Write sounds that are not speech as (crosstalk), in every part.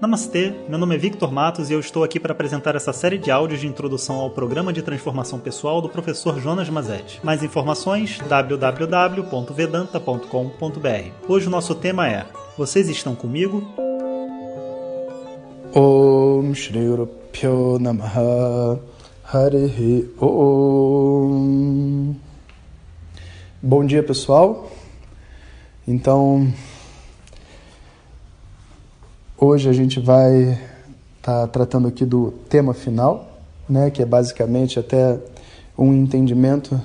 Namastê, meu nome é Victor Matos e eu estou aqui para apresentar essa série de áudios de introdução ao programa de transformação pessoal do professor Jonas Mazetti. Mais informações www.vedanta.com.br. Hoje o nosso tema é Vocês estão comigo? Om Shri Pyo Namaha Harihi Om Bom dia pessoal. Então, Hoje a gente vai estar tá tratando aqui do tema final, né, que é basicamente até um entendimento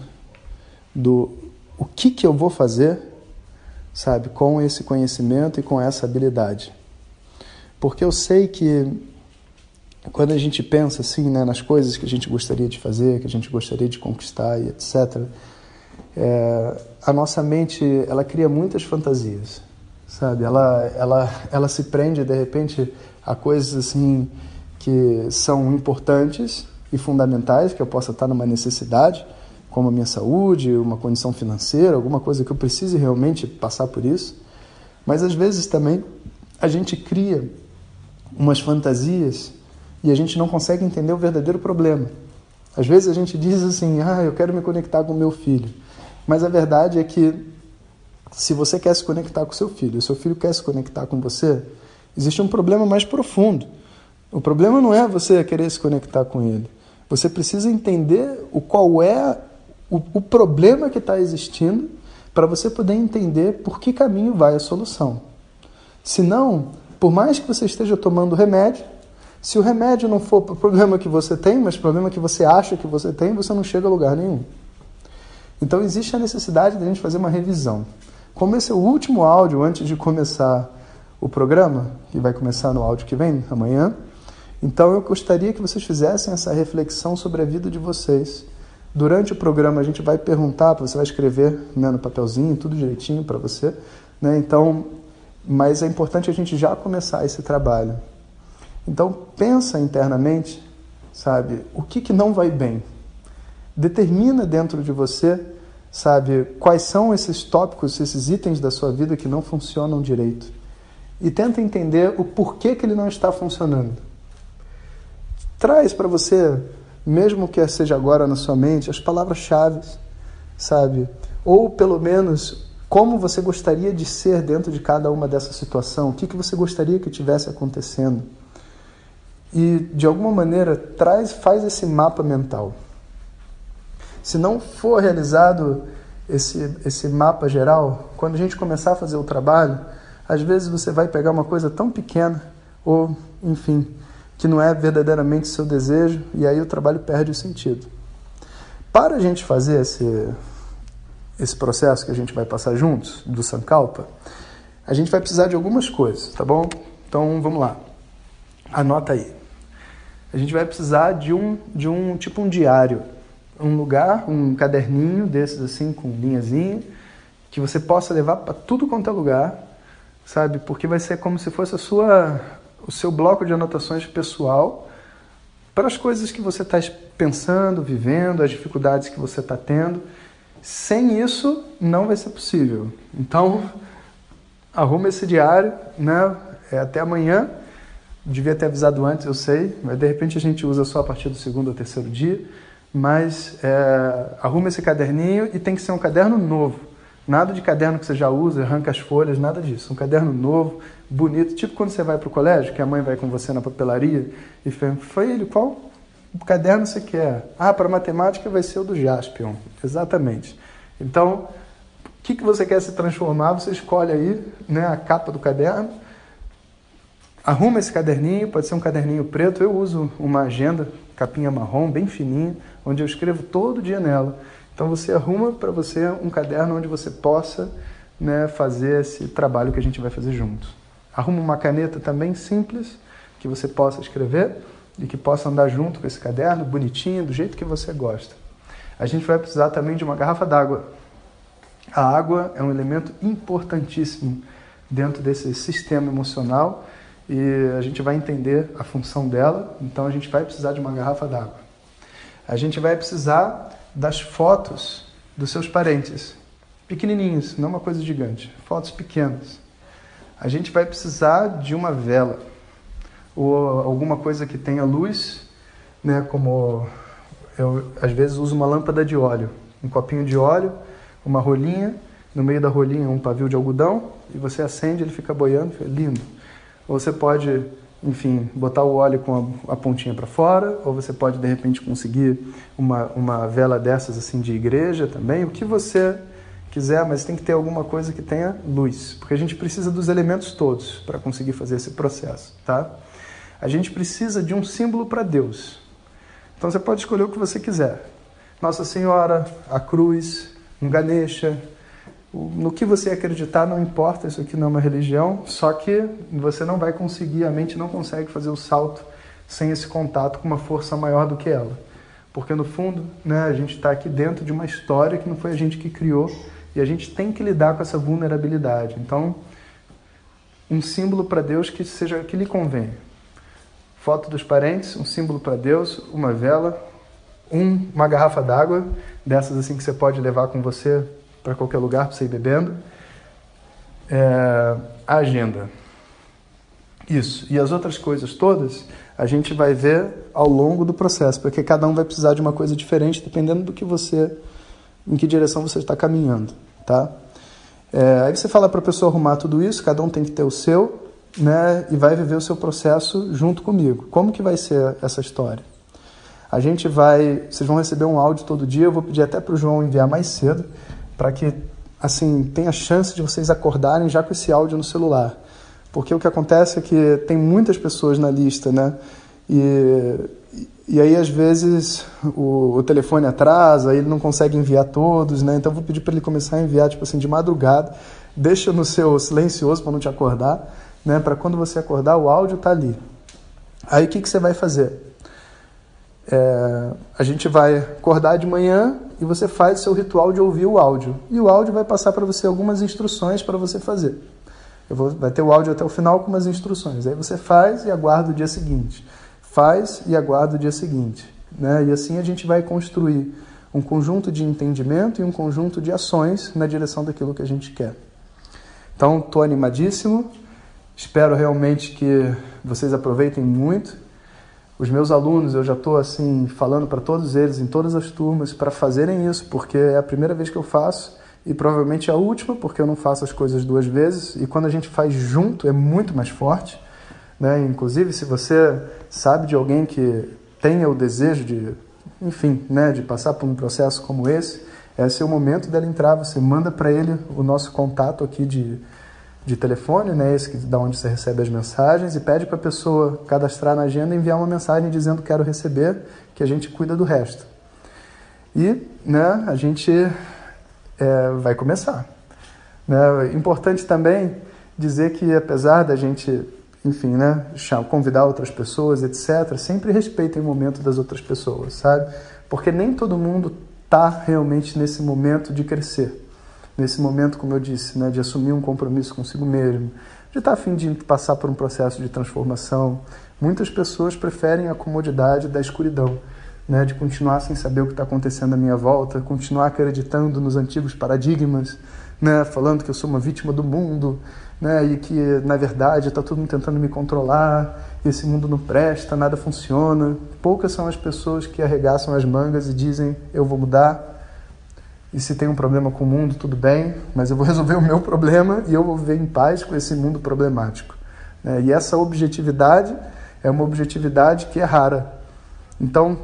do o que, que eu vou fazer, sabe, com esse conhecimento e com essa habilidade. Porque eu sei que quando a gente pensa assim, né, nas coisas que a gente gostaria de fazer, que a gente gostaria de conquistar e etc., é, a nossa mente ela cria muitas fantasias sabe? Ela, ela, ela se prende de repente a coisas assim que são importantes e fundamentais, que eu possa estar numa necessidade, como a minha saúde, uma condição financeira, alguma coisa que eu precise realmente passar por isso. Mas às vezes também a gente cria umas fantasias e a gente não consegue entender o verdadeiro problema. Às vezes a gente diz assim: "Ah, eu quero me conectar com meu filho". Mas a verdade é que se você quer se conectar com seu filho, e seu filho quer se conectar com você, existe um problema mais profundo. O problema não é você querer se conectar com ele. Você precisa entender o qual é o, o problema que está existindo para você poder entender por que caminho vai a solução. Senão, por mais que você esteja tomando remédio, se o remédio não for o problema que você tem, mas o problema que você acha que você tem, você não chega a lugar nenhum. Então existe a necessidade de a gente fazer uma revisão. Como esse é o último áudio antes de começar o programa, que vai começar no áudio que vem, amanhã, então eu gostaria que vocês fizessem essa reflexão sobre a vida de vocês. Durante o programa a gente vai perguntar, você vai escrever né, no papelzinho, tudo direitinho para você. Né? Então, mas é importante a gente já começar esse trabalho. Então pensa internamente, sabe, o que, que não vai bem. Determina dentro de você sabe? Quais são esses tópicos, esses itens da sua vida que não funcionam direito? E tenta entender o porquê que ele não está funcionando. Traz para você, mesmo que seja agora na sua mente, as palavras-chave, sabe? Ou pelo menos como você gostaria de ser dentro de cada uma dessa situação, o que, que você gostaria que tivesse acontecendo. E de alguma maneira traz, faz esse mapa mental. Se não for realizado esse, esse mapa geral, quando a gente começar a fazer o trabalho, às vezes você vai pegar uma coisa tão pequena, ou, enfim, que não é verdadeiramente seu desejo, e aí o trabalho perde o sentido. Para a gente fazer esse, esse processo que a gente vai passar juntos, do Sankalpa, a gente vai precisar de algumas coisas, tá bom? Então vamos lá. Anota aí. A gente vai precisar de um, de um tipo um diário um lugar, um caderninho desses assim, com linhazinha, que você possa levar para tudo quanto é lugar, sabe? Porque vai ser como se fosse a sua, o seu bloco de anotações pessoal para as coisas que você está pensando, vivendo, as dificuldades que você está tendo. Sem isso, não vai ser possível. Então, arruma esse diário, né? É até amanhã. Devia ter avisado antes, eu sei, mas de repente a gente usa só a partir do segundo ou terceiro dia mas é, arruma esse caderninho e tem que ser um caderno novo. Nada de caderno que você já usa, arranca as folhas, nada disso. Um caderno novo, bonito, tipo quando você vai para o colégio, que a mãe vai com você na papelaria e fala, ele, qual caderno você quer? Ah, para matemática vai ser o do Jaspion. Exatamente. Então, o que, que você quer se transformar? Você escolhe aí né, a capa do caderno, arruma esse caderninho, pode ser um caderninho preto, eu uso uma agenda, capinha marrom, bem fininha, onde eu escrevo todo dia nela. Então você arruma para você um caderno onde você possa né, fazer esse trabalho que a gente vai fazer juntos. Arruma uma caneta também simples que você possa escrever e que possa andar junto com esse caderno, bonitinho, do jeito que você gosta. A gente vai precisar também de uma garrafa d'água. A água é um elemento importantíssimo dentro desse sistema emocional e a gente vai entender a função dela, então a gente vai precisar de uma garrafa d'água a gente vai precisar das fotos dos seus parentes, pequenininhos, não uma coisa gigante, fotos pequenas. A gente vai precisar de uma vela. ou alguma coisa que tenha luz, né, como eu às vezes uso uma lâmpada de óleo, um copinho de óleo, uma rolinha, no meio da rolinha um pavio de algodão e você acende, ele fica boiando, fica lindo. Ou você pode, enfim, botar o óleo com a, a pontinha para fora, ou você pode de repente conseguir uma, uma vela dessas assim de igreja também, o que você quiser, mas tem que ter alguma coisa que tenha luz, porque a gente precisa dos elementos todos para conseguir fazer esse processo, tá? A gente precisa de um símbolo para Deus. Então você pode escolher o que você quiser. Nossa Senhora, a cruz, um Ganesha, no que você acreditar não importa, isso aqui não é uma religião, só que você não vai conseguir, a mente não consegue fazer o salto sem esse contato com uma força maior do que ela. Porque no fundo, né, a gente está aqui dentro de uma história que não foi a gente que criou, e a gente tem que lidar com essa vulnerabilidade. Então, um símbolo para Deus que seja que lhe convém. Foto dos parentes, um símbolo para Deus, uma vela, um, uma garrafa d'água, dessas assim que você pode levar com você para qualquer lugar para você ir bebendo. É, a agenda. Isso. E as outras coisas todas a gente vai ver ao longo do processo, porque cada um vai precisar de uma coisa diferente dependendo do que você em que direção você está caminhando, tá? É, aí você fala para a pessoa arrumar tudo isso, cada um tem que ter o seu, né? E vai viver o seu processo junto comigo. Como que vai ser essa história? A gente vai, vocês vão receber um áudio todo dia. Eu vou pedir até para o João enviar mais cedo, para que assim tenha chance de vocês acordarem já com esse áudio no celular, porque o que acontece é que tem muitas pessoas na lista, né? E e aí, às vezes, o, o, telefone atrasa, ele não consegue enviar todos, né? Então, eu vou pedir para ele começar a enviar, tipo assim, de madrugada. Deixa no seu silencioso para não te acordar, né? Para quando você acordar, o áudio tá ali. Aí, o que, que você vai fazer? É, a gente vai acordar de manhã e você faz seu ritual de ouvir o áudio. E o áudio vai passar para você algumas instruções para você fazer. Vou, vai ter o áudio até o final com umas instruções. Aí você faz e aguarda o dia seguinte faz e aguarda o dia seguinte. Né? E assim a gente vai construir um conjunto de entendimento e um conjunto de ações na direção daquilo que a gente quer. Então, estou animadíssimo, espero realmente que vocês aproveitem muito. Os meus alunos, eu já estou assim falando para todos eles, em todas as turmas, para fazerem isso, porque é a primeira vez que eu faço e provavelmente a última, porque eu não faço as coisas duas vezes. E quando a gente faz junto, é muito mais forte. Né? Inclusive, se você sabe de alguém que tenha o desejo de, enfim, né, de passar por um processo como esse, esse é o momento dela entrar. Você manda para ele o nosso contato aqui de, de telefone, né, esse que da onde você recebe as mensagens, e pede para a pessoa cadastrar na agenda e enviar uma mensagem dizendo quero receber, que a gente cuida do resto. E né, a gente é, vai começar. Né? Importante também dizer que apesar da gente enfim, né, convidar outras pessoas, etc. Sempre respeitem o momento das outras pessoas, sabe? Porque nem todo mundo está realmente nesse momento de crescer, nesse momento, como eu disse, né, de assumir um compromisso consigo mesmo, de estar tá a fim de passar por um processo de transformação. Muitas pessoas preferem a comodidade da escuridão, né, de continuar sem saber o que está acontecendo à minha volta, continuar acreditando nos antigos paradigmas, né, falando que eu sou uma vítima do mundo, né, e que na verdade está todo mundo tentando me controlar, esse mundo não presta, nada funciona. Poucas são as pessoas que arregaçam as mangas e dizem eu vou mudar. E se tem um problema com o mundo, tudo bem, mas eu vou (laughs) resolver o meu problema e eu vou viver em paz com esse mundo problemático. Né? E essa objetividade é uma objetividade que é rara. Então,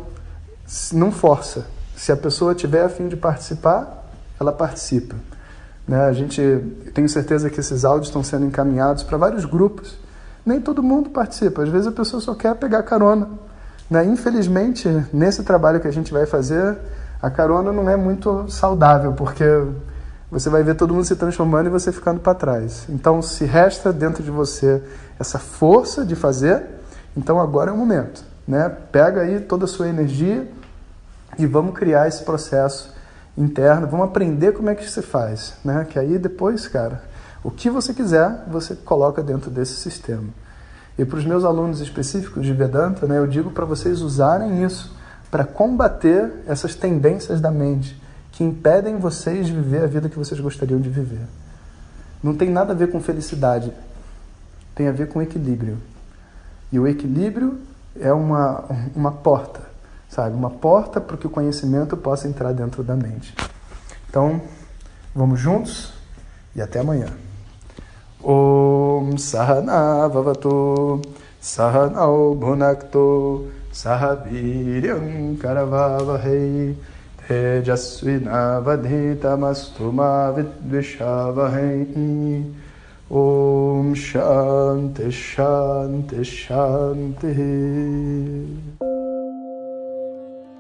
não força. Se a pessoa tiver a fim de participar, ela participa. Né? A gente tenho certeza que esses áudios estão sendo encaminhados para vários grupos. Nem todo mundo participa. Às vezes a pessoa só quer pegar carona. Né? Infelizmente, nesse trabalho que a gente vai fazer, a carona não é muito saudável, porque você vai ver todo mundo se transformando e você ficando para trás. Então, se resta dentro de você essa força de fazer, então agora é o momento. Né? Pega aí toda a sua energia e vamos criar esse processo interno, vamos aprender como é que se faz, né? Que aí depois, cara, o que você quiser, você coloca dentro desse sistema. E para os meus alunos específicos de Vedanta, né, eu digo para vocês usarem isso para combater essas tendências da mente que impedem vocês de viver a vida que vocês gostariam de viver. Não tem nada a ver com felicidade, tem a ver com equilíbrio. E o equilíbrio é uma, uma porta, sabe? Uma porta para que o conhecimento possa entrar dentro da mente. Então, vamos juntos e até amanhã. Om Sahana सह नौ भुनक्तो सह वीर्यं करवावहै। तेजस्विनावधीतमस्तु मा विद्विषावहै। ॐ शान्ति शान्ति शान्तिः।